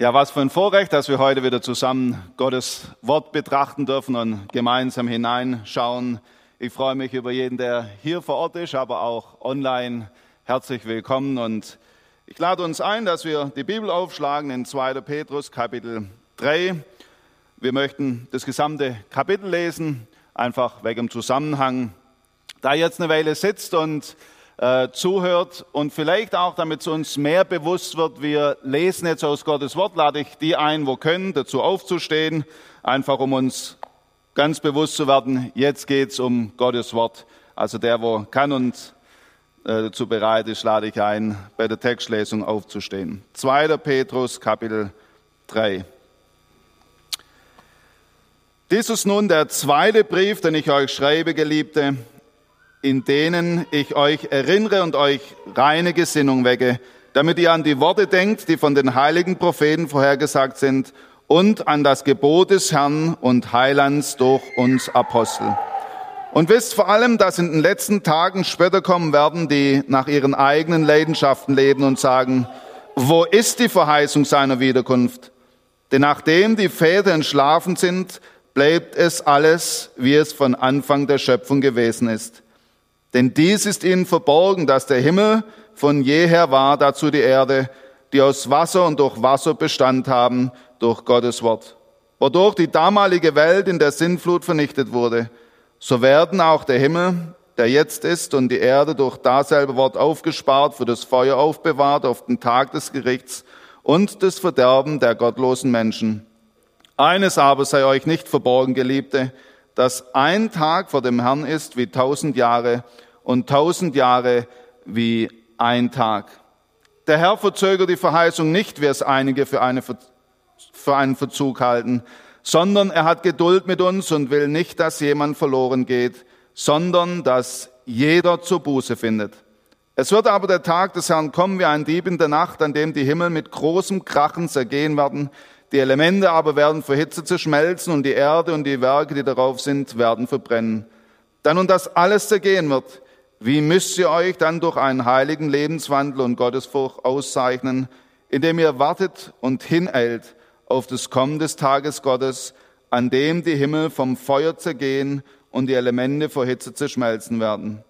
Ja, was für ein Vorrecht, dass wir heute wieder zusammen Gottes Wort betrachten dürfen und gemeinsam hineinschauen. Ich freue mich über jeden, der hier vor Ort ist, aber auch online. Herzlich willkommen und ich lade uns ein, dass wir die Bibel aufschlagen in 2. Petrus Kapitel 3. Wir möchten das gesamte Kapitel lesen, einfach wegen dem Zusammenhang. Da jetzt eine Weile sitzt und äh, zuhört und vielleicht auch, damit es uns mehr bewusst wird, wir lesen jetzt aus Gottes Wort, lade ich die ein, wo können, dazu aufzustehen, einfach um uns ganz bewusst zu werden, jetzt geht es um Gottes Wort. Also der, wo kann und äh, dazu bereit ist, lade ich ein, bei der Textlesung aufzustehen. 2. Petrus, Kapitel 3. Dies ist nun der zweite Brief, den ich euch schreibe, Geliebte in denen ich euch erinnere und euch reine Gesinnung wecke, damit ihr an die Worte denkt, die von den heiligen Propheten vorhergesagt sind, und an das Gebot des Herrn und Heilands durch uns Apostel. Und wisst vor allem, dass in den letzten Tagen Spötter kommen werden, die nach ihren eigenen Leidenschaften leben und sagen, wo ist die Verheißung seiner Wiederkunft? Denn nachdem die Väter entschlafen sind, bleibt es alles, wie es von Anfang der Schöpfung gewesen ist. Denn dies ist ihnen verborgen, dass der Himmel von jeher war, dazu die Erde, die aus Wasser und durch Wasser Bestand haben, durch Gottes Wort. Wodurch die damalige Welt in der Sintflut vernichtet wurde, so werden auch der Himmel, der jetzt ist, und die Erde durch dasselbe Wort aufgespart, für das Feuer aufbewahrt auf den Tag des Gerichts und des Verderben der gottlosen Menschen. Eines aber sei euch nicht verborgen, Geliebte, dass ein Tag vor dem Herrn ist wie tausend Jahre und tausend Jahre wie ein Tag. Der Herr verzögert die Verheißung nicht, wie es einige für, eine, für einen Verzug halten, sondern er hat Geduld mit uns und will nicht, dass jemand verloren geht, sondern dass jeder zur Buße findet. Es wird aber der Tag des Herrn kommen wie ein Dieb in der Nacht, an dem die Himmel mit großem Krachen zergehen werden, die Elemente aber werden vor Hitze zerschmelzen und die Erde und die Werke, die darauf sind, werden verbrennen. Dann nun das alles zergehen wird, wie müsst ihr euch dann durch einen heiligen Lebenswandel und Gottesfurcht auszeichnen, indem ihr wartet und hineilt auf das Kommen des Tages Gottes, an dem die Himmel vom Feuer zergehen und die Elemente vor Hitze zerschmelzen werden.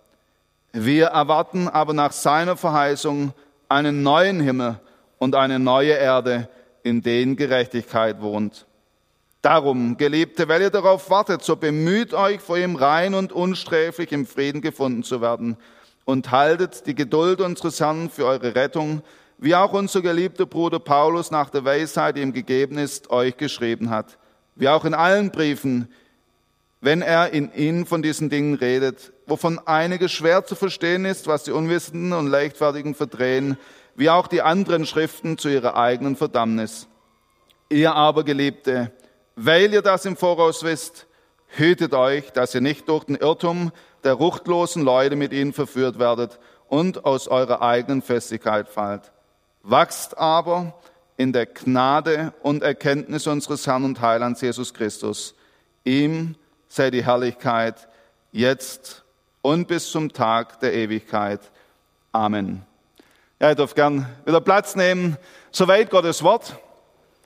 Wir erwarten aber nach seiner Verheißung einen neuen Himmel und eine neue Erde, in denen Gerechtigkeit wohnt. Darum, Geliebte, weil ihr darauf wartet, so bemüht euch, vor ihm rein und unsträflich im Frieden gefunden zu werden und haltet die Geduld unseres Herrn für eure Rettung, wie auch unser geliebter Bruder Paulus nach der Weisheit, die ihm gegeben ist, euch geschrieben hat. Wie auch in allen Briefen, wenn er in ihnen von diesen Dingen redet, wovon einige schwer zu verstehen ist, was die Unwissenden und Leichtfertigen verdrehen, wie auch die anderen Schriften zu ihrer eigenen Verdammnis. Ihr aber, Geliebte, weil ihr das im Voraus wisst, hütet euch, dass ihr nicht durch den Irrtum der ruchtlosen Leute mit ihnen verführt werdet und aus eurer eigenen Festigkeit fallt. Wachst aber in der Gnade und Erkenntnis unseres Herrn und Heilands Jesus Christus. Ihm sei die Herrlichkeit jetzt und bis zum Tag der Ewigkeit. Amen. Ja, ihr dürft gern wieder Platz nehmen. Soweit Gottes Wort.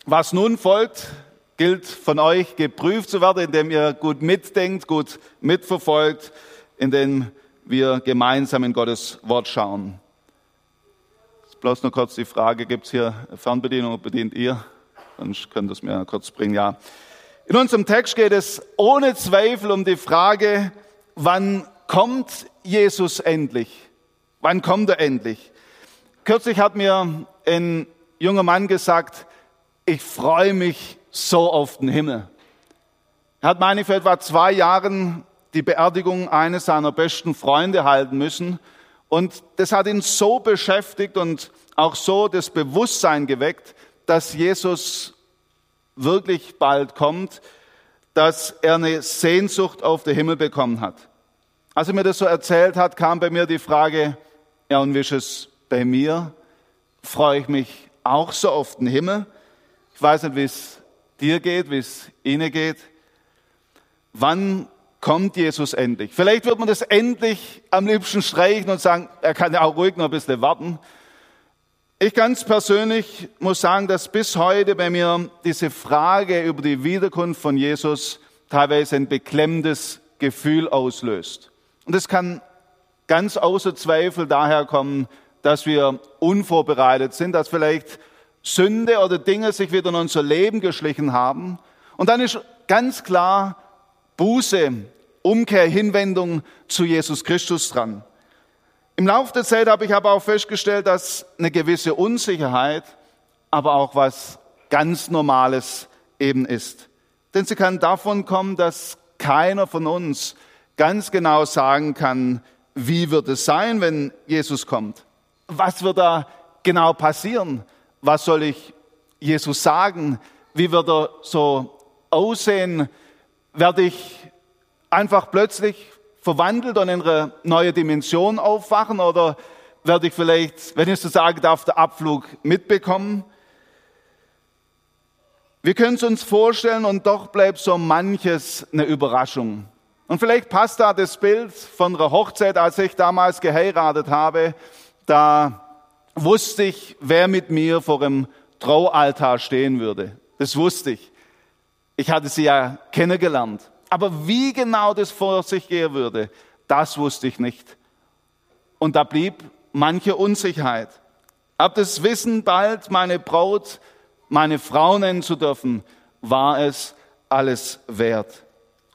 Was nun folgt, gilt von euch geprüft zu werden, indem ihr gut mitdenkt, gut mitverfolgt, indem wir gemeinsam in Gottes Wort schauen. Bloß nur kurz die Frage, gibt es hier Fernbedienung bedient ihr? Sonst könnt ihr es mir kurz bringen, ja. In unserem Text geht es ohne Zweifel um die Frage, wann kommt Jesus endlich? Wann kommt er endlich? Kürzlich hat mir ein junger Mann gesagt, ich freue mich so auf den Himmel. Er hat meine vor etwa zwei Jahren die Beerdigung eines seiner besten Freunde halten müssen. Und das hat ihn so beschäftigt und auch so das Bewusstsein geweckt, dass Jesus wirklich bald kommt, dass er eine Sehnsucht auf den Himmel bekommen hat. Als er mir das so erzählt hat, kam bei mir die Frage, ja, und wie ist es bei mir freue ich mich auch so auf den Himmel. Ich weiß nicht, wie es dir geht, wie es Ihnen geht. Wann kommt Jesus endlich? Vielleicht wird man das endlich am liebsten streichen und sagen, er kann ja auch ruhig noch ein bisschen warten. Ich ganz persönlich muss sagen, dass bis heute bei mir diese Frage über die Wiederkunft von Jesus teilweise ein beklemmendes Gefühl auslöst. Und es kann ganz außer Zweifel daher kommen, dass wir unvorbereitet sind, dass vielleicht Sünde oder Dinge sich wieder in unser Leben geschlichen haben. Und dann ist ganz klar Buße, Umkehr, Hinwendung zu Jesus Christus dran. Im Laufe der Zeit habe ich aber auch festgestellt, dass eine gewisse Unsicherheit, aber auch was ganz Normales eben ist. Denn sie kann davon kommen, dass keiner von uns ganz genau sagen kann, wie wird es sein, wenn Jesus kommt? Was wird da genau passieren? Was soll ich Jesus sagen? Wie wird er so aussehen? Werde ich einfach plötzlich verwandelt und in eine neue Dimension aufwachen oder werde ich vielleicht, wenn ich so sagen darf, der Abflug mitbekommen? Wir können es uns vorstellen und doch bleibt so manches eine Überraschung. Und vielleicht passt da das Bild von einer Hochzeit, als ich damals geheiratet habe. Da wusste ich, wer mit mir vor dem Traualtar stehen würde. Das wusste ich. Ich hatte sie ja kennengelernt. Aber wie genau das vor sich gehen würde, das wusste ich nicht. Und da blieb manche Unsicherheit. Ab das Wissen, bald meine Braut, meine Frau nennen zu dürfen, war es alles wert.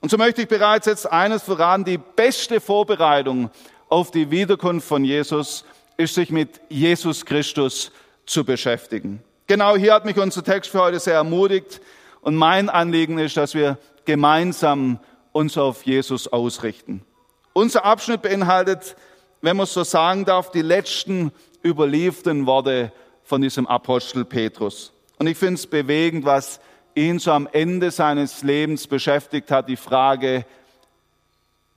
Und so möchte ich bereits jetzt eines verraten, die beste Vorbereitung auf die Wiederkunft von Jesus ist, sich mit Jesus Christus zu beschäftigen. Genau hier hat mich unser Text für heute sehr ermutigt. Und mein Anliegen ist, dass wir gemeinsam uns auf Jesus ausrichten. Unser Abschnitt beinhaltet, wenn man so sagen darf, die letzten überlieferten Worte von diesem Apostel Petrus. Und ich finde es bewegend, was ihn so am Ende seines Lebens beschäftigt hat, die Frage,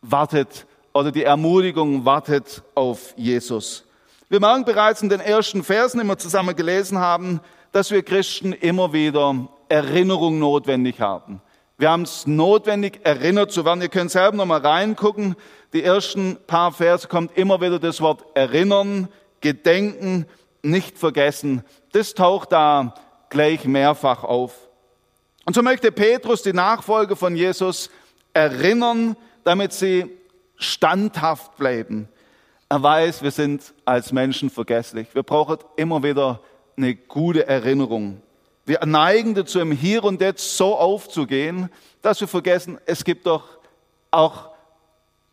wartet oder die Ermutigung, wartet auf Jesus. Wir merken bereits in den ersten Versen, die wir zusammen gelesen haben, dass wir Christen immer wieder Erinnerung notwendig haben. Wir haben es notwendig, erinnert zu werden. Ihr könnt selber nochmal reingucken. Die ersten paar Verse kommt immer wieder das Wort erinnern, gedenken, nicht vergessen. Das taucht da gleich mehrfach auf. Und so möchte Petrus die Nachfolger von Jesus erinnern, damit sie standhaft bleiben. Er weiß, wir sind als Menschen vergesslich. Wir brauchen immer wieder eine gute Erinnerung. Wir neigen dazu, im Hier und Jetzt so aufzugehen, dass wir vergessen, es gibt doch auch,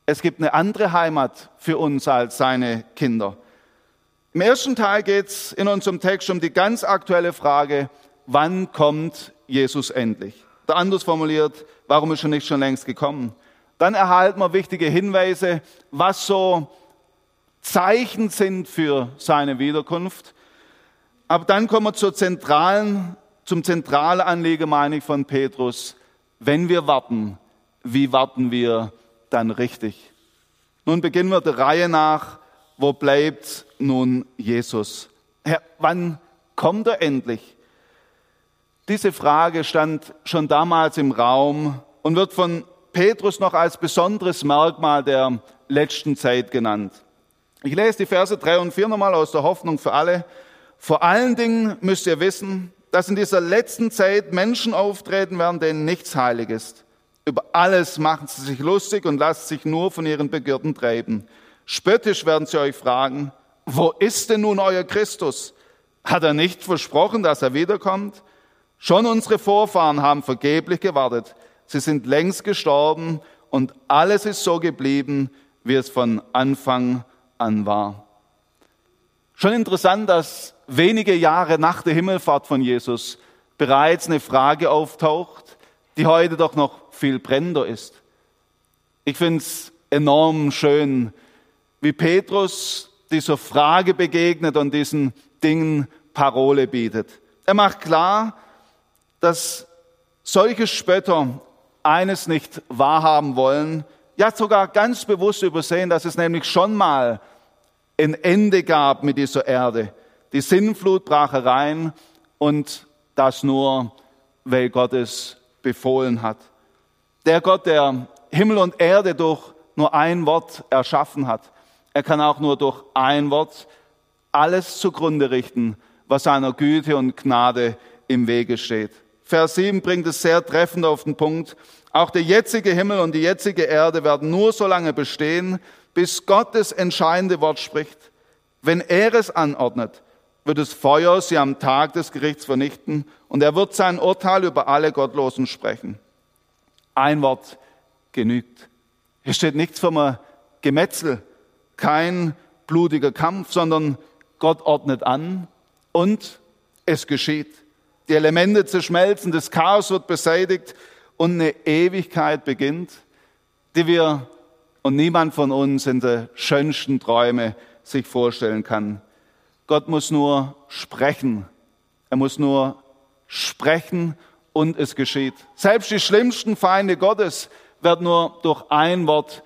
es gibt eine andere Heimat für uns als seine Kinder. Im ersten Teil geht es in unserem Text um die ganz aktuelle Frage, wann kommt Jesus endlich? Der anders formuliert, warum ist er nicht schon längst gekommen? Dann erhalten wir wichtige Hinweise, was so Zeichen sind für seine Wiederkunft. Aber dann kommen wir zur zentralen zum Zentralanliegen, meine ich, von Petrus. Wenn wir warten, wie warten wir dann richtig? Nun beginnen wir der Reihe nach. Wo bleibt nun Jesus? Herr, wann kommt er endlich? Diese Frage stand schon damals im Raum und wird von Petrus noch als besonderes Merkmal der letzten Zeit genannt. Ich lese die Verse drei und vier nochmal aus der Hoffnung für alle. Vor allen Dingen müsst ihr wissen, dass in dieser letzten Zeit Menschen auftreten werden, denen nichts heilig ist. Über alles machen sie sich lustig und lassen sich nur von ihren Begierden treiben. Spöttisch werden sie euch fragen, wo ist denn nun euer Christus? Hat er nicht versprochen, dass er wiederkommt? Schon unsere Vorfahren haben vergeblich gewartet. Sie sind längst gestorben und alles ist so geblieben, wie es von Anfang an war. Schon interessant, dass wenige Jahre nach der Himmelfahrt von Jesus bereits eine Frage auftaucht, die heute doch noch viel brennender ist. Ich finde es enorm schön, wie Petrus dieser Frage begegnet und diesen Dingen Parole bietet. Er macht klar, dass solche Spötter eines nicht wahrhaben wollen, ja sogar ganz bewusst übersehen, dass es nämlich schon mal ein Ende gab mit dieser Erde. Die Sinnflut brach herein und das nur, weil Gott es befohlen hat. Der Gott, der Himmel und Erde durch nur ein Wort erschaffen hat, er kann auch nur durch ein Wort alles zugrunde richten, was seiner Güte und Gnade im Wege steht. Vers 7 bringt es sehr treffend auf den Punkt. Auch der jetzige Himmel und die jetzige Erde werden nur so lange bestehen, bis Gott das entscheidende Wort spricht. Wenn er es anordnet, wird das Feuer sie am Tag des Gerichts vernichten und er wird sein Urteil über alle Gottlosen sprechen. Ein Wort genügt. Hier steht nichts vom Gemetzel, kein blutiger Kampf, sondern Gott ordnet an und es geschieht. Die Elemente zerschmelzen, das Chaos wird beseitigt und eine Ewigkeit beginnt, die wir und niemand von uns in der schönsten Träume sich vorstellen kann. Gott muss nur sprechen. Er muss nur sprechen und es geschieht. Selbst die schlimmsten Feinde Gottes werden nur durch ein Wort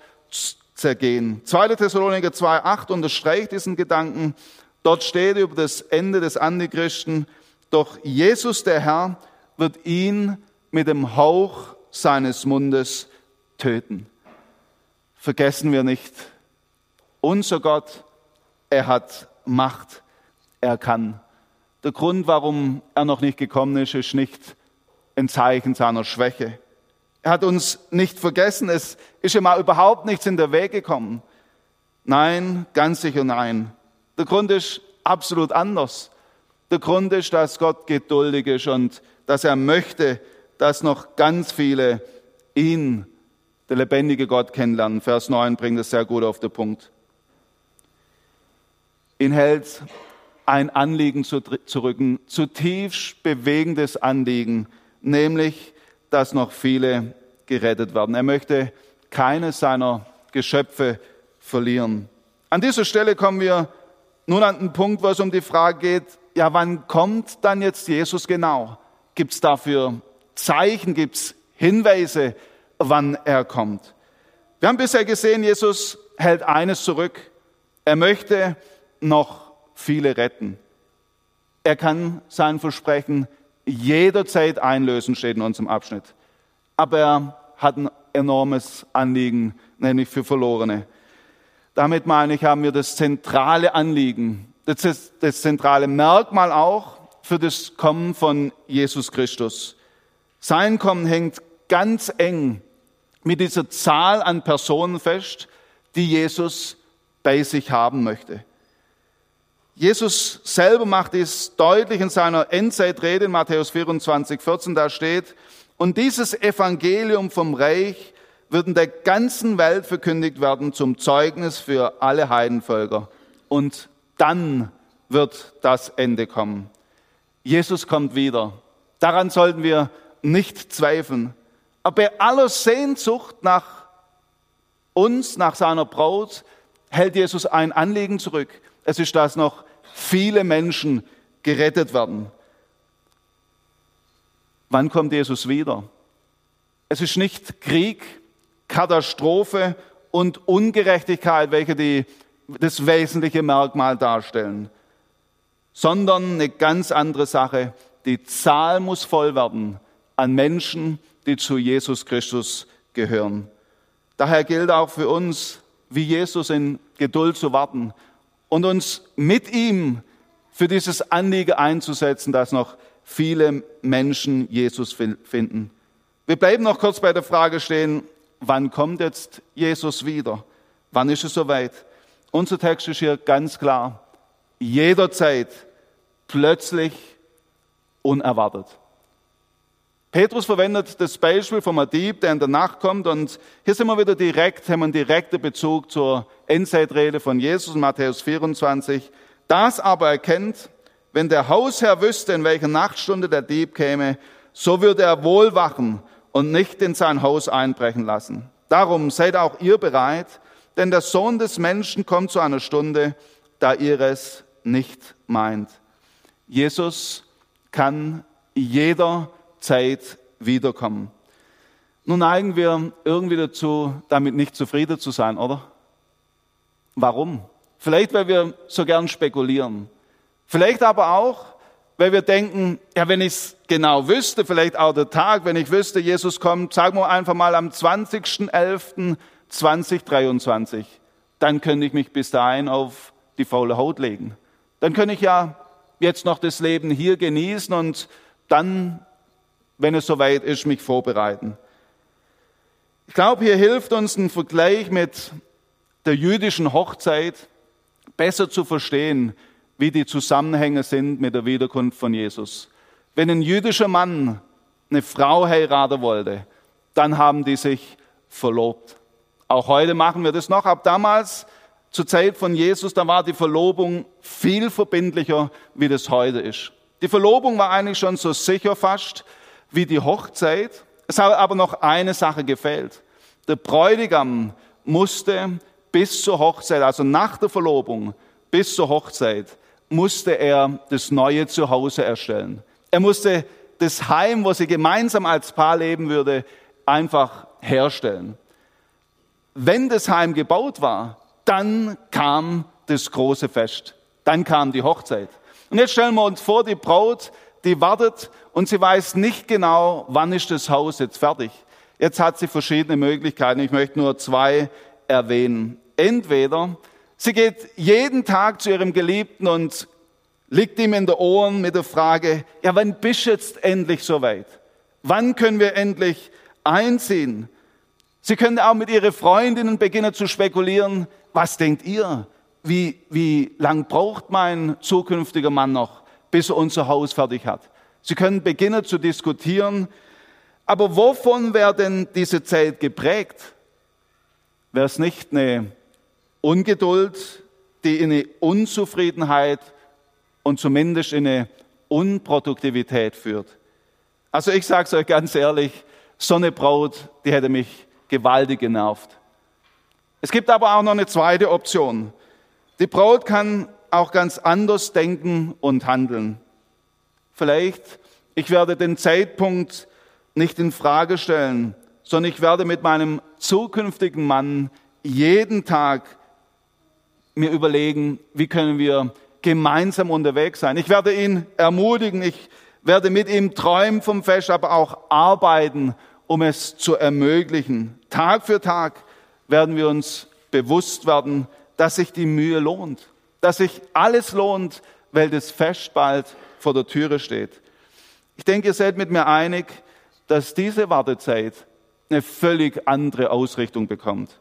zergehen. 2. Thessaloniker 2,8 unterstreicht diesen Gedanken. Dort steht über das Ende des Antichristen, doch Jesus der Herr wird ihn mit dem Hauch seines Mundes töten. Vergessen wir nicht, unser Gott, er hat Macht, er kann. Der Grund, warum er noch nicht gekommen ist, ist nicht ein Zeichen seiner Schwäche. Er hat uns nicht vergessen, es ist ihm auch überhaupt nichts in der Weg gekommen. Nein, ganz sicher nein. Der Grund ist absolut anders. Der Grund ist, dass Gott geduldig ist und dass er möchte, dass noch ganz viele ihn, der lebendige Gott, kennenlernen. Vers 9 bringt es sehr gut auf den Punkt. Ihn hält ein Anliegen zu, rücken, zutiefst bewegendes Anliegen, nämlich, dass noch viele gerettet werden. Er möchte keines seiner Geschöpfe verlieren. An dieser Stelle kommen wir nun an den Punkt, wo es um die Frage geht, ja, wann kommt dann jetzt Jesus genau? Gibt es dafür Zeichen, gibt es Hinweise, wann er kommt? Wir haben bisher gesehen, Jesus hält eines zurück. Er möchte noch viele retten. Er kann sein Versprechen jederzeit einlösen, steht in unserem Abschnitt. Aber er hat ein enormes Anliegen, nämlich für Verlorene. Damit meine ich, haben wir das zentrale Anliegen, das ist das zentrale Merkmal auch für das Kommen von Jesus Christus. Sein Kommen hängt ganz eng mit dieser Zahl an Personen fest, die Jesus bei sich haben möchte. Jesus selber macht dies deutlich in seiner Endzeitrede in Matthäus 24, 14, da steht, und dieses Evangelium vom Reich wird in der ganzen Welt verkündigt werden zum Zeugnis für alle Heidenvölker. Und dann wird das Ende kommen. Jesus kommt wieder. Daran sollten wir nicht zweifeln. Aber bei aller Sehnsucht nach uns, nach seiner Braut, hält Jesus ein Anliegen zurück. Es ist, dass noch viele Menschen gerettet werden. Wann kommt Jesus wieder? Es ist nicht Krieg, Katastrophe und Ungerechtigkeit, welche die das wesentliche Merkmal darstellen, sondern eine ganz andere Sache. Die Zahl muss voll werden an Menschen, die zu Jesus Christus gehören. Daher gilt auch für uns, wie Jesus in Geduld zu warten und uns mit ihm für dieses Anliegen einzusetzen, dass noch viele Menschen Jesus finden. Wir bleiben noch kurz bei der Frage stehen, wann kommt jetzt Jesus wieder? Wann ist es soweit? Unser Text ist hier ganz klar. Jederzeit, plötzlich, unerwartet. Petrus verwendet das Beispiel vom Dieb, der in der Nacht kommt und hier sind wir wieder direkt, haben einen direkten Bezug zur Endzeitrede von Jesus in Matthäus 24. Das aber erkennt, wenn der Hausherr wüsste, in welcher Nachtstunde der Dieb käme, so würde er wohl wachen und nicht in sein Haus einbrechen lassen. Darum seid auch ihr bereit, denn der Sohn des Menschen kommt zu einer Stunde, da ihr es nicht meint. Jesus kann jederzeit wiederkommen. Nun neigen wir irgendwie dazu, damit nicht zufrieden zu sein, oder? Warum? Vielleicht, weil wir so gern spekulieren. Vielleicht aber auch, weil wir denken, ja, wenn ich es genau wüsste, vielleicht auch der Tag, wenn ich wüsste, Jesus kommt, sagen wir einfach mal am 20.11. 2023, dann könnte ich mich bis dahin auf die faule Haut legen. Dann könnte ich ja jetzt noch das Leben hier genießen und dann, wenn es soweit ist, mich vorbereiten. Ich glaube, hier hilft uns ein Vergleich mit der jüdischen Hochzeit besser zu verstehen, wie die Zusammenhänge sind mit der Wiederkunft von Jesus. Wenn ein jüdischer Mann eine Frau heiraten wollte, dann haben die sich verlobt. Auch heute machen wir das noch. Ab damals, zur Zeit von Jesus, da war die Verlobung viel verbindlicher, wie das heute ist. Die Verlobung war eigentlich schon so sicher fast wie die Hochzeit. Es hat aber noch eine Sache gefehlt. Der Bräutigam musste bis zur Hochzeit, also nach der Verlobung bis zur Hochzeit, musste er das neue Zuhause erstellen. Er musste das Heim, wo sie gemeinsam als Paar leben würde, einfach herstellen. Wenn das Heim gebaut war, dann kam das große Fest. Dann kam die Hochzeit. Und jetzt stellen wir uns vor, die Braut, die wartet und sie weiß nicht genau, wann ist das Haus jetzt fertig. Jetzt hat sie verschiedene Möglichkeiten. Ich möchte nur zwei erwähnen. Entweder sie geht jeden Tag zu ihrem Geliebten und liegt ihm in den Ohren mit der Frage, ja, wann bist du jetzt endlich soweit? Wann können wir endlich einziehen? Sie können auch mit ihren Freundinnen beginnen zu spekulieren, was denkt ihr? Wie, wie lang braucht mein zukünftiger Mann noch, bis er unser Haus fertig hat? Sie können beginnen zu diskutieren, aber wovon wäre denn diese Zeit geprägt? Wäre es nicht eine Ungeduld, die in eine Unzufriedenheit und zumindest in eine Unproduktivität führt? Also ich sage es euch ganz ehrlich, so Braut, die hätte mich gewaltig genervt. Es gibt aber auch noch eine zweite Option. Die Braut kann auch ganz anders denken und handeln. Vielleicht, ich werde den Zeitpunkt nicht in Frage stellen, sondern ich werde mit meinem zukünftigen Mann jeden Tag mir überlegen, wie können wir gemeinsam unterwegs sein. Ich werde ihn ermutigen, ich werde mit ihm träumen vom Fest, aber auch arbeiten, um es zu ermöglichen. Tag für Tag werden wir uns bewusst werden, dass sich die Mühe lohnt, dass sich alles lohnt, weil das Fest bald vor der Türe steht. Ich denke, ihr seid mit mir einig, dass diese Wartezeit eine völlig andere Ausrichtung bekommt.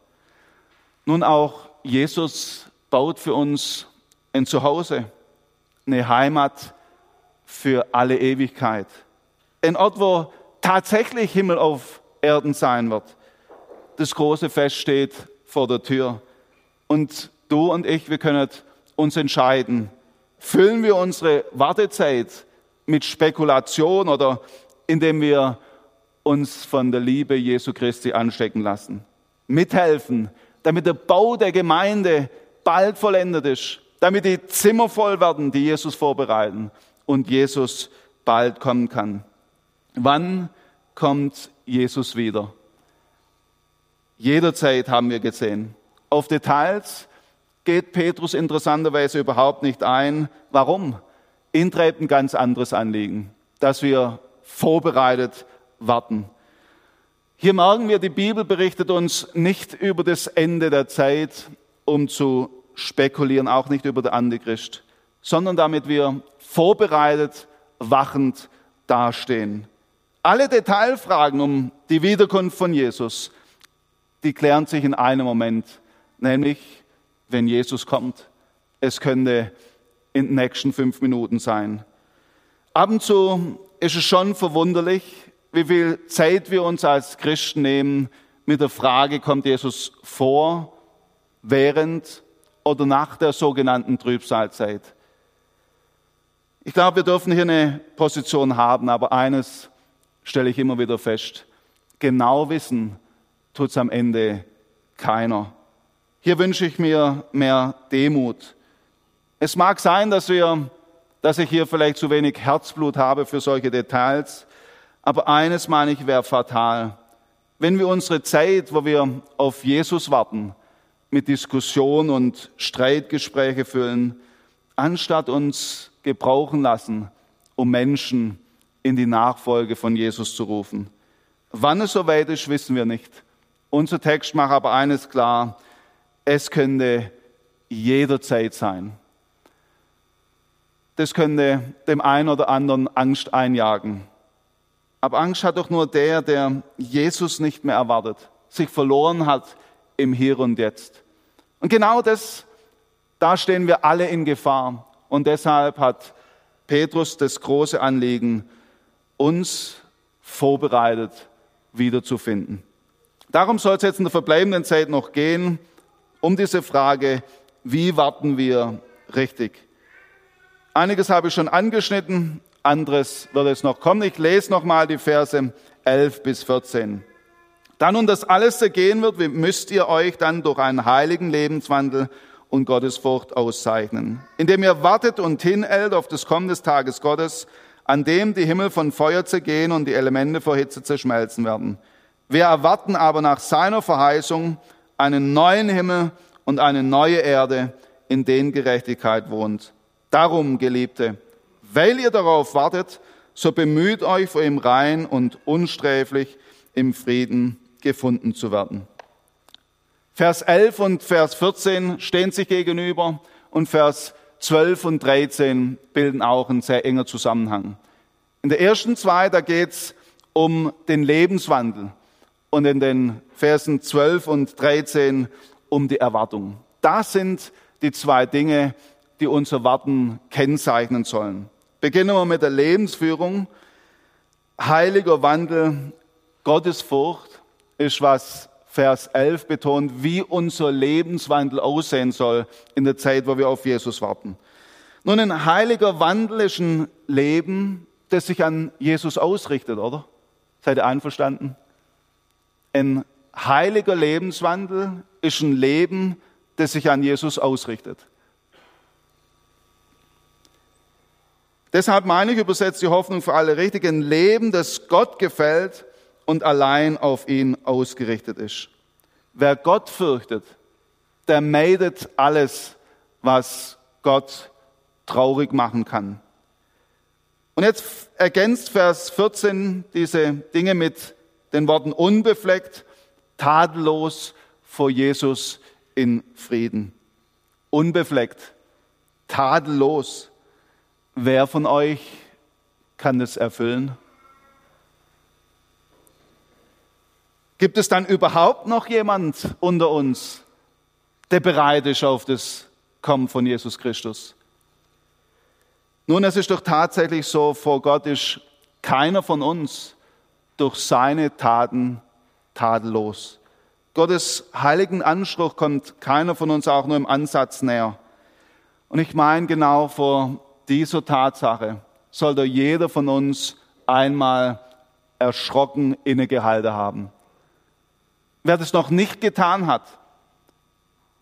Nun auch Jesus baut für uns ein Zuhause, eine Heimat für alle Ewigkeit. Ein Ort, wo tatsächlich Himmel auf Erden sein wird. Das große Fest steht vor der Tür. Und du und ich, wir können uns entscheiden, füllen wir unsere Wartezeit mit Spekulation oder indem wir uns von der Liebe Jesu Christi anstecken lassen. Mithelfen, damit der Bau der Gemeinde bald vollendet ist, damit die Zimmer voll werden, die Jesus vorbereiten und Jesus bald kommen kann. Wann kommt Jesus wieder? Jederzeit haben wir gesehen. Auf Details geht Petrus interessanterweise überhaupt nicht ein. Warum? Ihn treibt ein ganz anderes Anliegen, dass wir vorbereitet warten. Hier merken wir, die Bibel berichtet uns nicht über das Ende der Zeit, um zu spekulieren, auch nicht über den Antichrist, sondern damit wir vorbereitet, wachend dastehen. Alle Detailfragen um die Wiederkunft von Jesus, die klären sich in einem Moment, nämlich wenn Jesus kommt. Es könnte in den nächsten fünf Minuten sein. Ab und zu ist es schon verwunderlich, wie viel Zeit wir uns als Christen nehmen mit der Frage, kommt Jesus vor, während oder nach der sogenannten Trübsalzeit. Ich glaube, wir dürfen hier eine Position haben, aber eines stelle ich immer wieder fest. Genau wissen tut es am Ende keiner. Hier wünsche ich mir mehr Demut. Es mag sein, dass wir, dass ich hier vielleicht zu wenig Herzblut habe für solche Details, aber eines meine ich wäre fatal. Wenn wir unsere Zeit, wo wir auf Jesus warten, mit Diskussion und Streitgespräche füllen, anstatt uns gebrauchen lassen, um Menschen in die Nachfolge von Jesus zu rufen. Wann es soweit ist, wissen wir nicht. Unser Text macht aber eines klar, es könnte jederzeit sein. das könnte dem einen oder anderen Angst einjagen. Aber Angst hat doch nur der, der Jesus nicht mehr erwartet, sich verloren hat im Hier und Jetzt. Und genau das, da stehen wir alle in Gefahr. Und deshalb hat Petrus das große Anliegen, uns vorbereitet wiederzufinden. Darum soll es jetzt in der verbleibenden Zeit noch gehen, um diese Frage, wie warten wir richtig? Einiges habe ich schon angeschnitten, anderes wird es noch kommen. Ich lese nochmal die Verse 11 bis 14. Da nun das alles ergehen wird, müsst ihr euch dann durch einen heiligen Lebenswandel und Gottesfurcht auszeichnen, indem ihr wartet und hinält auf das Kommen des Tages Gottes, an dem die Himmel von Feuer zergehen und die Elemente vor Hitze zerschmelzen werden. Wir erwarten aber nach seiner Verheißung einen neuen Himmel und eine neue Erde, in denen Gerechtigkeit wohnt. Darum, Geliebte, weil ihr darauf wartet, so bemüht euch vor ihm rein und unsträflich im Frieden gefunden zu werden. Vers 11 und Vers 14 stehen sich gegenüber und Vers 12 und 13 bilden auch einen sehr enger Zusammenhang. In der ersten zwei, da geht's um den Lebenswandel und in den Versen 12 und 13 um die Erwartung. Das sind die zwei Dinge, die unser Warten kennzeichnen sollen. Beginnen wir mit der Lebensführung. Heiliger Wandel, Gottesfurcht ist, was Vers 11 betont, wie unser Lebenswandel aussehen soll in der Zeit, wo wir auf Jesus warten. Nun, ein heiliger Wandel ist ein Leben, das sich an Jesus ausrichtet, oder? Seid ihr einverstanden? Ein heiliger Lebenswandel ist ein Leben, das sich an Jesus ausrichtet. Deshalb meine ich, übersetzt die Hoffnung für alle richtig, ein Leben, das Gott gefällt und allein auf ihn ausgerichtet ist. Wer Gott fürchtet, der meidet alles, was Gott traurig machen kann. Und jetzt ergänzt Vers 14 diese Dinge mit den Worten unbefleckt, tadellos vor Jesus in Frieden. Unbefleckt, tadellos. Wer von euch kann das erfüllen? Gibt es dann überhaupt noch jemand unter uns, der bereit ist auf das Kommen von Jesus Christus? Nun, es ist doch tatsächlich so, vor Gott ist keiner von uns durch seine Taten tadellos. Gottes heiligen Anspruch kommt keiner von uns auch nur im Ansatz näher. Und ich meine, genau vor dieser Tatsache sollte jeder von uns einmal erschrocken innegehalten haben. Wer das noch nicht getan hat,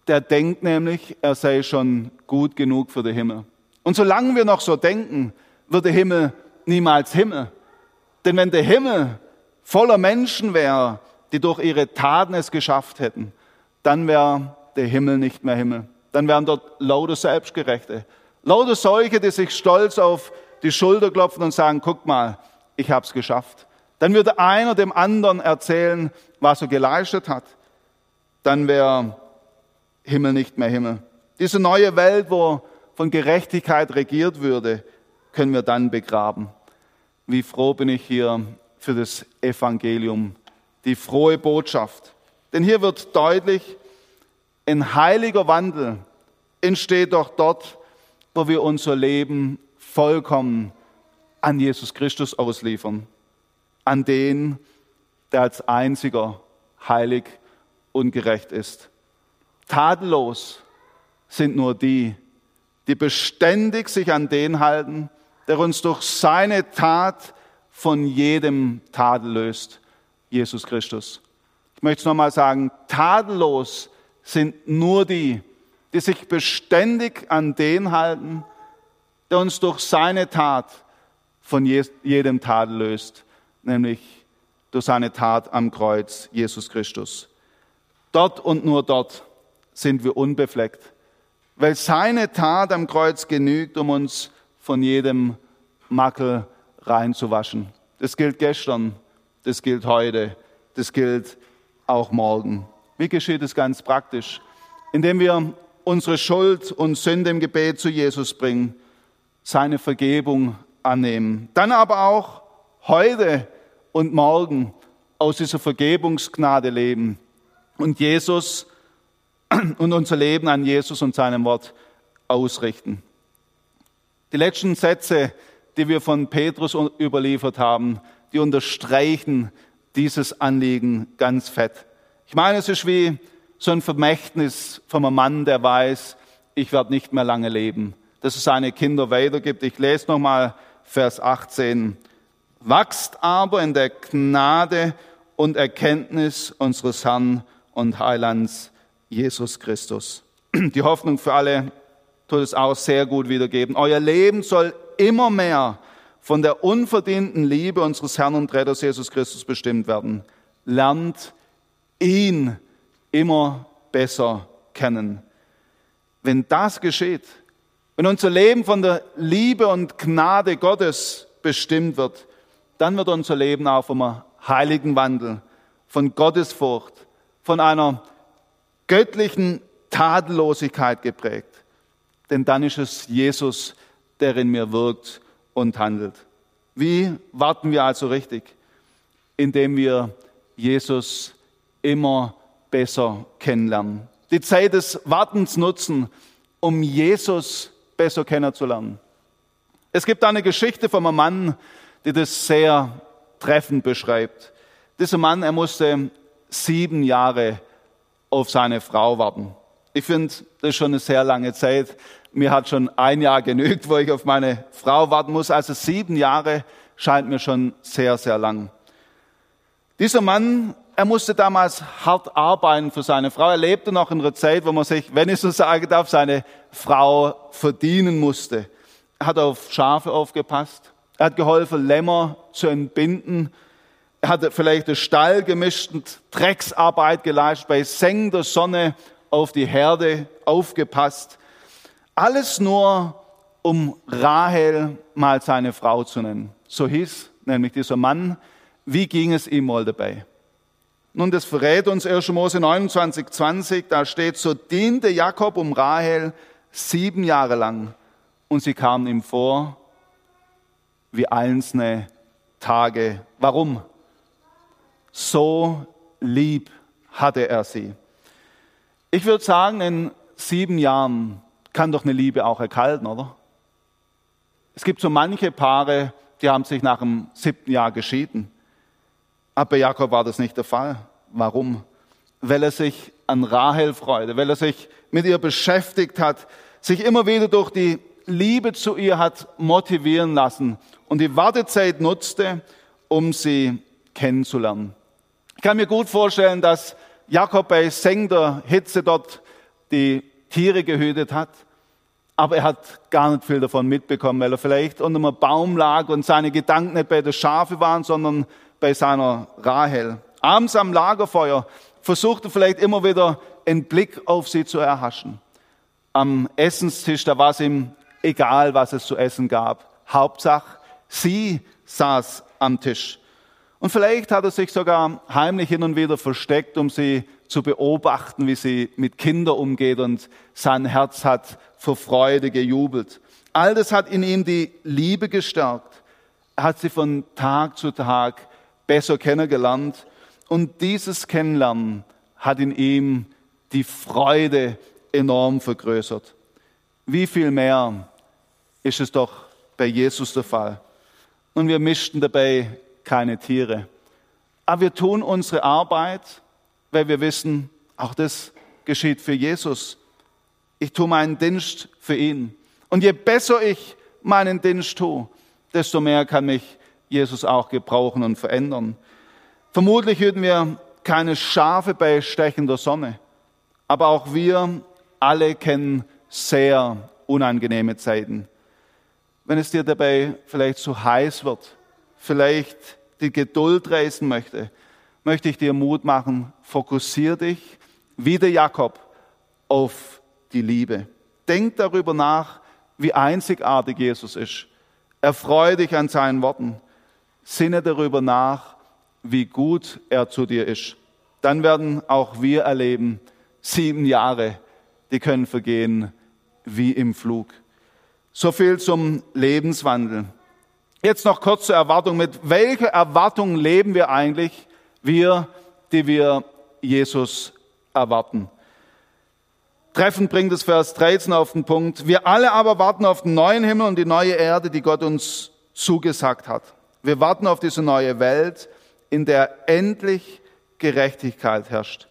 der denkt nämlich, er sei schon gut genug für den Himmel. Und solange wir noch so denken, wird der Himmel niemals Himmel. Denn wenn der Himmel voller Menschen wäre, die durch ihre Taten es geschafft hätten, dann wäre der Himmel nicht mehr Himmel. Dann wären dort lauter Selbstgerechte. Lauter solche, die sich stolz auf die Schulter klopfen und sagen, guck mal, ich hab's geschafft. Dann würde einer dem anderen erzählen, was er geleistet hat. Dann wäre Himmel nicht mehr Himmel. Diese neue Welt, wo von Gerechtigkeit regiert würde, können wir dann begraben. Wie froh bin ich hier für das Evangelium, die frohe Botschaft. Denn hier wird deutlich, ein heiliger Wandel entsteht doch dort, wo wir unser Leben vollkommen an Jesus Christus ausliefern an den, der als einziger heilig und gerecht ist. Tadellos sind nur die, die beständig sich an den halten, der uns durch seine Tat von jedem Tadel löst, Jesus Christus. Ich möchte es nochmal sagen, tadellos sind nur die, die sich beständig an den halten, der uns durch seine Tat von jedem Tadel löst nämlich durch seine Tat am Kreuz, Jesus Christus. Dort und nur dort sind wir unbefleckt, weil seine Tat am Kreuz genügt, um uns von jedem Makel reinzuwaschen. Das gilt gestern, das gilt heute, das gilt auch morgen. Wie geschieht es ganz praktisch? Indem wir unsere Schuld und Sünde im Gebet zu Jesus bringen, seine Vergebung annehmen. Dann aber auch heute und morgen aus dieser Vergebungsgnade leben und Jesus und unser Leben an Jesus und seinem Wort ausrichten. Die letzten Sätze, die wir von Petrus überliefert haben, die unterstreichen dieses Anliegen ganz fett. Ich meine, es ist wie so ein Vermächtnis von einem Mann, der weiß, ich werde nicht mehr lange leben, dass es seine Kinder weitergibt. Ich lese nochmal Vers 18. Wachst aber in der Gnade und Erkenntnis unseres Herrn und Heilands Jesus Christus. Die Hoffnung für alle tut es auch sehr gut wiedergeben. Euer Leben soll immer mehr von der unverdienten Liebe unseres Herrn und Retters Jesus Christus bestimmt werden. Lernt ihn immer besser kennen. Wenn das geschieht, wenn unser Leben von der Liebe und Gnade Gottes bestimmt wird, dann wird unser Leben auch vom heiligen Wandel, von Gottesfurcht, von einer göttlichen Tadellosigkeit geprägt. Denn dann ist es Jesus, der in mir wirkt und handelt. Wie warten wir also richtig? Indem wir Jesus immer besser kennenlernen. Die Zeit des Wartens nutzen, um Jesus besser kennenzulernen. Es gibt eine Geschichte von einem Mann, die das sehr treffend beschreibt. Dieser Mann, er musste sieben Jahre auf seine Frau warten. Ich finde, das ist schon eine sehr lange Zeit. Mir hat schon ein Jahr genügt, wo ich auf meine Frau warten muss. Also sieben Jahre scheint mir schon sehr, sehr lang. Dieser Mann, er musste damals hart arbeiten für seine Frau. Er lebte noch in einer Zeit, wo man sich, wenn ich so sagen darf, seine Frau verdienen musste. Er hat auf Schafe aufgepasst. Er hat geholfen, Lämmer zu entbinden. Er hat vielleicht den Stall gemischt und Drecksarbeit geleistet, bei sengender Sonne auf die Herde aufgepasst. Alles nur, um Rahel mal seine Frau zu nennen. So hieß nämlich dieser Mann. Wie ging es ihm mal dabei? Nun, das verrät uns 1. Mose 29, 20. Da steht, so diente Jakob um Rahel sieben Jahre lang und sie kamen ihm vor wie einzelne Tage. Warum? So lieb hatte er sie. Ich würde sagen, in sieben Jahren kann doch eine Liebe auch erkalten, oder? Es gibt so manche Paare, die haben sich nach dem siebten Jahr geschieden. Aber bei Jakob war das nicht der Fall. Warum? Weil er sich an Rahel freute, weil er sich mit ihr beschäftigt hat, sich immer wieder durch die Liebe zu ihr hat motivieren lassen und die Wartezeit nutzte, um sie kennenzulernen. Ich kann mir gut vorstellen, dass Jakob bei sengender Hitze dort die Tiere gehütet hat, aber er hat gar nicht viel davon mitbekommen, weil er vielleicht unter einem Baum lag und seine Gedanken nicht bei der Schafe waren, sondern bei seiner Rahel. Abends am Lagerfeuer versuchte er vielleicht immer wieder einen Blick auf sie zu erhaschen. Am Essenstisch, da war es ihm egal, was es zu essen gab. Hauptsache, sie saß am Tisch. Und vielleicht hat er sich sogar heimlich hin und wieder versteckt, um sie zu beobachten, wie sie mit Kindern umgeht und sein Herz hat vor Freude gejubelt. All das hat in ihm die Liebe gestärkt. Er hat sie von Tag zu Tag besser kennengelernt und dieses Kennenlernen hat in ihm die Freude enorm vergrößert. Wie viel mehr ist es doch bei Jesus der Fall. Und wir mischten dabei keine Tiere. Aber wir tun unsere Arbeit, weil wir wissen, auch das geschieht für Jesus. Ich tue meinen Dienst für ihn. Und je besser ich meinen Dienst tue, desto mehr kann mich Jesus auch gebrauchen und verändern. Vermutlich würden wir keine Schafe bei stechender Sonne, aber auch wir alle kennen sehr unangenehme Zeiten. Wenn es dir dabei vielleicht zu heiß wird, vielleicht die Geduld reißen möchte, möchte ich dir Mut machen, fokussier dich wie der Jakob auf die Liebe. Denk darüber nach, wie einzigartig Jesus ist. Erfreue dich an seinen Worten. Sinne darüber nach, wie gut er zu dir ist. Dann werden auch wir erleben, sieben Jahre, die können vergehen wie im Flug. So viel zum Lebenswandel. Jetzt noch kurz zur Erwartung. Mit welcher Erwartung leben wir eigentlich, wir, die wir Jesus erwarten? Treffend bringt es Vers 13 auf den Punkt. Wir alle aber warten auf den neuen Himmel und die neue Erde, die Gott uns zugesagt hat. Wir warten auf diese neue Welt, in der endlich Gerechtigkeit herrscht.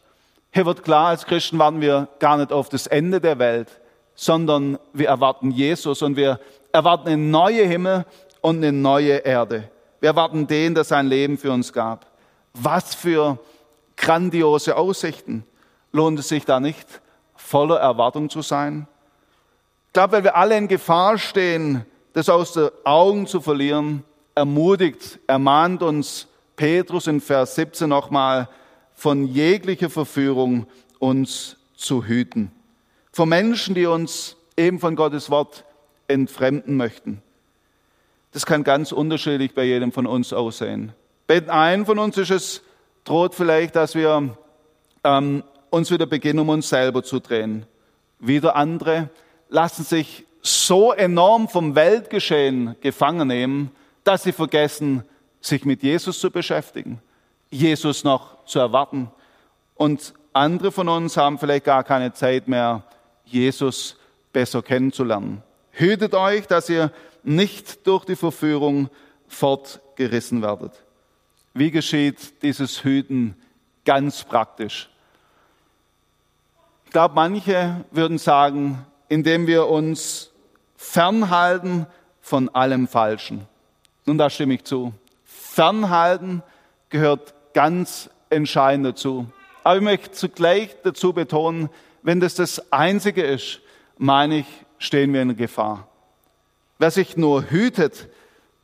Hier wird klar, als Christen warten wir gar nicht auf das Ende der Welt, sondern wir erwarten Jesus und wir erwarten einen neuen Himmel und eine neue Erde. Wir erwarten den, der sein Leben für uns gab. Was für grandiose Aussichten. Lohnt es sich da nicht, voller Erwartung zu sein? Ich glaube, weil wir alle in Gefahr stehen, das aus den Augen zu verlieren, ermutigt, ermahnt uns Petrus in Vers 17 nochmal, von jeglicher Verführung uns zu hüten. Von Menschen, die uns eben von Gottes Wort entfremden möchten. Das kann ganz unterschiedlich bei jedem von uns aussehen. Bei einem von uns ist es, droht vielleicht, dass wir ähm, uns wieder beginnen, um uns selber zu drehen. Wieder andere lassen sich so enorm vom Weltgeschehen gefangen nehmen, dass sie vergessen, sich mit Jesus zu beschäftigen, Jesus noch zu erwarten. Und andere von uns haben vielleicht gar keine Zeit mehr, Jesus besser kennenzulernen. Hütet euch, dass ihr nicht durch die Verführung fortgerissen werdet. Wie geschieht dieses Hüten ganz praktisch? Ich glaube, manche würden sagen, indem wir uns fernhalten von allem Falschen. Nun, da stimme ich zu. Fernhalten gehört ganz entscheidend dazu. Aber ich möchte zugleich dazu betonen, wenn das das Einzige ist, meine ich, stehen wir in Gefahr. Wer sich nur hütet,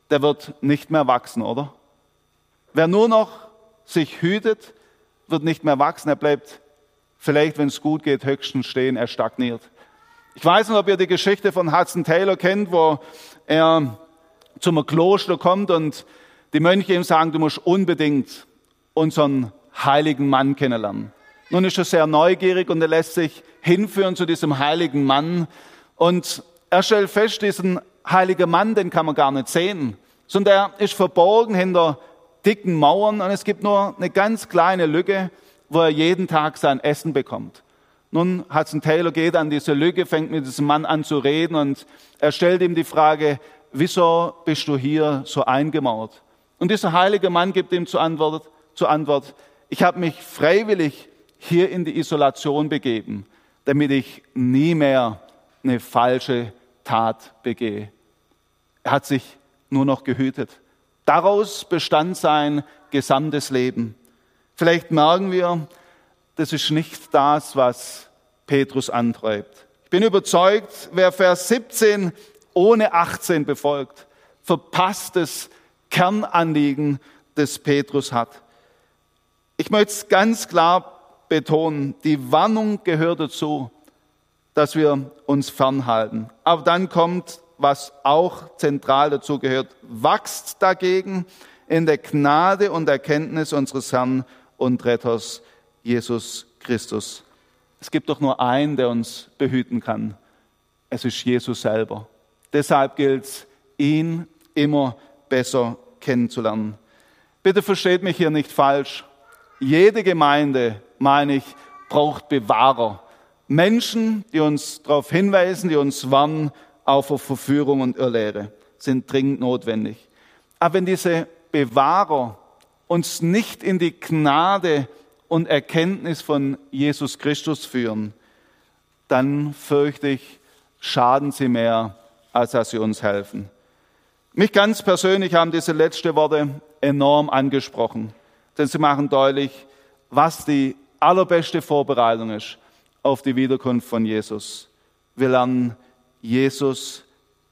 der wird nicht mehr wachsen, oder? Wer nur noch sich hütet, wird nicht mehr wachsen. Er bleibt vielleicht, wenn es gut geht, höchstens stehen. Er stagniert. Ich weiß nicht, ob ihr die Geschichte von Hudson Taylor kennt, wo er zum Kloster kommt und die Mönche ihm sagen, du musst unbedingt unseren heiligen Mann kennenlernen. Nun ist er sehr neugierig und er lässt sich hinführen zu diesem heiligen Mann und er stellt fest, diesen heiligen Mann, den kann man gar nicht sehen, sondern er ist verborgen hinter dicken Mauern und es gibt nur eine ganz kleine Lücke, wo er jeden Tag sein Essen bekommt. Nun, Hudson Taylor geht an diese Lücke, fängt mit diesem Mann an zu reden und er stellt ihm die Frage, wieso bist du hier so eingemauert? Und dieser heilige Mann gibt ihm zur Antwort, zur Antwort ich habe mich freiwillig hier in die Isolation begeben, damit ich nie mehr eine falsche Tat begehe. Er hat sich nur noch gehütet. Daraus bestand sein gesamtes Leben. Vielleicht merken wir, das ist nicht das, was Petrus antreibt. Ich bin überzeugt, wer Vers 17 ohne 18 befolgt, verpasst das Kernanliegen, das Petrus hat. Ich möchte es ganz klar betonen, die Warnung gehört dazu, dass wir uns fernhalten. Aber dann kommt, was auch zentral dazu gehört, wachst dagegen in der Gnade und Erkenntnis unseres Herrn und Retters Jesus Christus. Es gibt doch nur einen, der uns behüten kann. Es ist Jesus selber. Deshalb gilt es, ihn immer besser kennenzulernen. Bitte versteht mich hier nicht falsch. Jede Gemeinde, meine ich, braucht Bewahrer. Menschen, die uns darauf hinweisen, die uns warnen, auf Verführung und Irrlehre, sind dringend notwendig. Aber wenn diese Bewahrer uns nicht in die Gnade und Erkenntnis von Jesus Christus führen, dann fürchte ich, schaden sie mehr, als dass sie uns helfen. Mich ganz persönlich haben diese letzten Worte enorm angesprochen denn sie machen deutlich, was die allerbeste Vorbereitung ist auf die Wiederkunft von Jesus. Wir lernen Jesus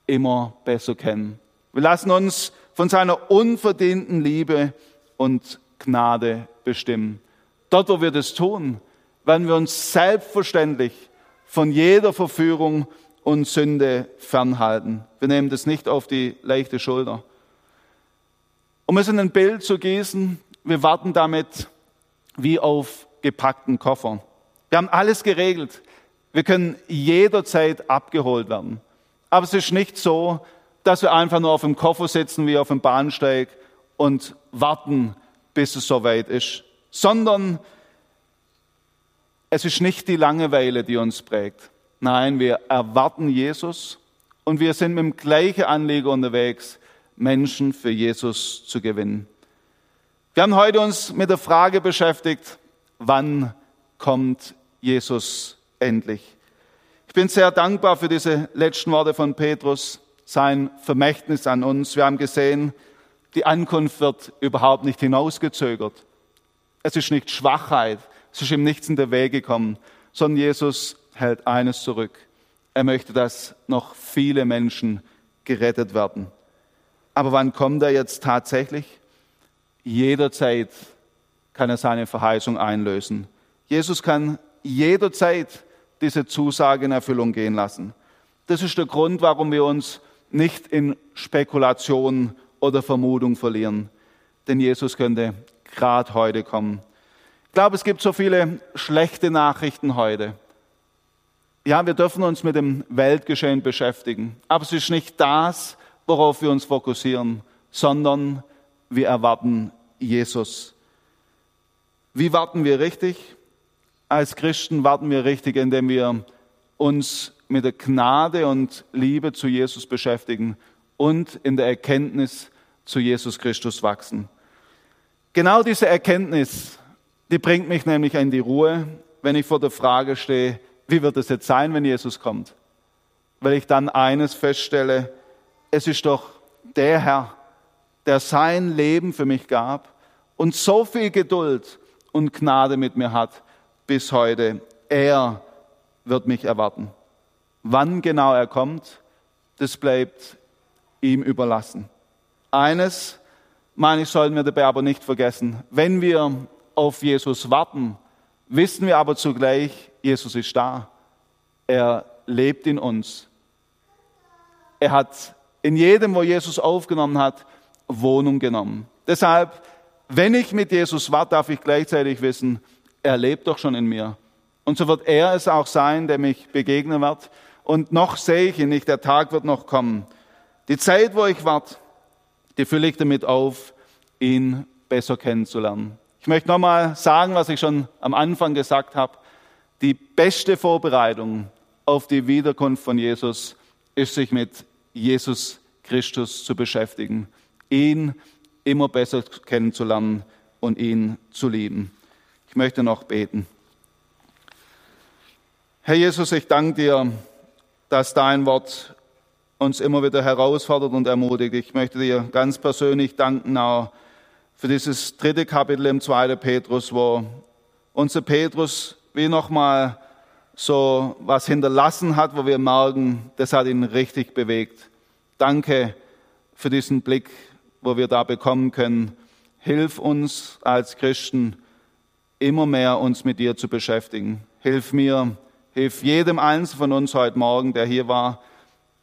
immer besser kennen. Wir lassen uns von seiner unverdienten Liebe und Gnade bestimmen. Dort, wo wir das tun, werden wir uns selbstverständlich von jeder Verführung und Sünde fernhalten. Wir nehmen das nicht auf die leichte Schulter. Um es in ein Bild zu gießen, wir warten damit wie auf gepackten Koffern. Wir haben alles geregelt. Wir können jederzeit abgeholt werden. Aber es ist nicht so, dass wir einfach nur auf dem Koffer sitzen wie auf dem Bahnsteig und warten, bis es soweit ist, sondern es ist nicht die Langeweile, die uns prägt. Nein, wir erwarten Jesus und wir sind mit dem gleichen Anliegen unterwegs, Menschen für Jesus zu gewinnen. Wir haben heute uns mit der Frage beschäftigt, wann kommt Jesus endlich? Ich bin sehr dankbar für diese letzten Worte von Petrus, sein Vermächtnis an uns. Wir haben gesehen, die Ankunft wird überhaupt nicht hinausgezögert. Es ist nicht Schwachheit, es ist ihm nichts in der Wege gekommen, sondern Jesus hält eines zurück. Er möchte, dass noch viele Menschen gerettet werden. Aber wann kommt er jetzt tatsächlich? Jederzeit kann er seine Verheißung einlösen. Jesus kann jederzeit diese Zusage in Erfüllung gehen lassen. Das ist der Grund, warum wir uns nicht in Spekulation oder Vermutung verlieren. Denn Jesus könnte gerade heute kommen. Ich glaube, es gibt so viele schlechte Nachrichten heute. Ja, wir dürfen uns mit dem Weltgeschehen beschäftigen, aber es ist nicht das, worauf wir uns fokussieren, sondern wir erwarten Jesus. Wie warten wir richtig? Als Christen warten wir richtig, indem wir uns mit der Gnade und Liebe zu Jesus beschäftigen und in der Erkenntnis zu Jesus Christus wachsen. Genau diese Erkenntnis, die bringt mich nämlich in die Ruhe, wenn ich vor der Frage stehe, wie wird es jetzt sein, wenn Jesus kommt? Weil ich dann eines feststelle, es ist doch der Herr, der sein Leben für mich gab und so viel Geduld und Gnade mit mir hat bis heute. Er wird mich erwarten. Wann genau er kommt, das bleibt ihm überlassen. Eines, meine ich, sollten wir dabei aber nicht vergessen. Wenn wir auf Jesus warten, wissen wir aber zugleich, Jesus ist da. Er lebt in uns. Er hat in jedem, wo Jesus aufgenommen hat, Wohnung genommen. Deshalb, wenn ich mit Jesus warte, darf ich gleichzeitig wissen, er lebt doch schon in mir. Und so wird er es auch sein, der mich begegnen wird. Und noch sehe ich ihn nicht, der Tag wird noch kommen. Die Zeit, wo ich warte, die fülle ich damit auf, ihn besser kennenzulernen. Ich möchte nochmal sagen, was ich schon am Anfang gesagt habe. Die beste Vorbereitung auf die Wiederkunft von Jesus ist, sich mit Jesus Christus zu beschäftigen, ihn immer besser kennenzulernen und ihn zu lieben. Ich möchte noch beten. Herr Jesus, ich danke dir, dass dein Wort uns immer wieder herausfordert und ermutigt. Ich möchte dir ganz persönlich danken auch für dieses dritte Kapitel im 2. Petrus, wo unser Petrus wie nochmal so was hinterlassen hat, wo wir merken, das hat ihn richtig bewegt. Danke für diesen Blick, wo wir da bekommen können. Hilf uns als Christen immer mehr uns mit dir zu beschäftigen. Hilf mir, hilf jedem Einzelnen von uns heute Morgen, der hier war,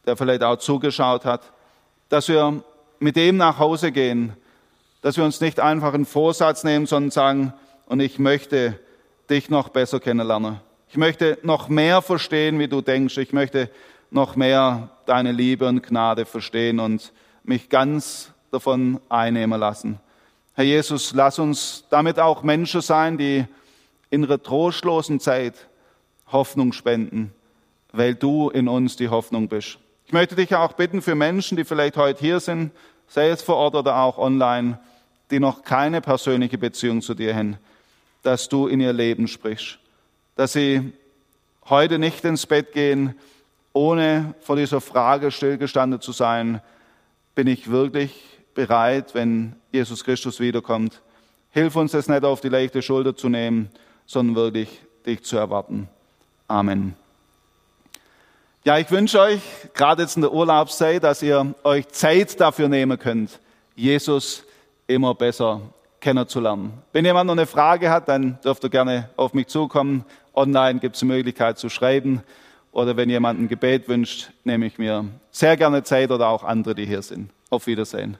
der vielleicht auch zugeschaut hat, dass wir mit dem nach Hause gehen, dass wir uns nicht einfach einen Vorsatz nehmen, sondern sagen, und ich möchte dich noch besser kennenlernen. Ich möchte noch mehr verstehen, wie du denkst. Ich möchte noch mehr deine Liebe und Gnade verstehen und mich ganz davon einnehmen lassen. Herr Jesus, lass uns damit auch Menschen sein, die in einer trostlosen Zeit Hoffnung spenden, weil du in uns die Hoffnung bist. Ich möchte dich auch bitten für Menschen, die vielleicht heute hier sind, sei es vor Ort oder auch online, die noch keine persönliche Beziehung zu dir haben, dass du in ihr Leben sprichst, dass sie heute nicht ins Bett gehen, ohne vor dieser Frage stillgestanden zu sein, bin ich wirklich bereit, wenn Jesus Christus wiederkommt. Hilf uns es nicht auf die leichte Schulter zu nehmen, sondern wirklich dich zu erwarten. Amen. Ja, ich wünsche euch, gerade jetzt in der Urlaubszeit, dass ihr euch Zeit dafür nehmen könnt, Jesus immer besser kennenzulernen. Wenn jemand noch eine Frage hat, dann dürft ihr gerne auf mich zukommen. Online gibt es die Möglichkeit zu schreiben. Oder wenn jemand ein Gebet wünscht, nehme ich mir sehr gerne Zeit oder auch andere, die hier sind. Auf Wiedersehen.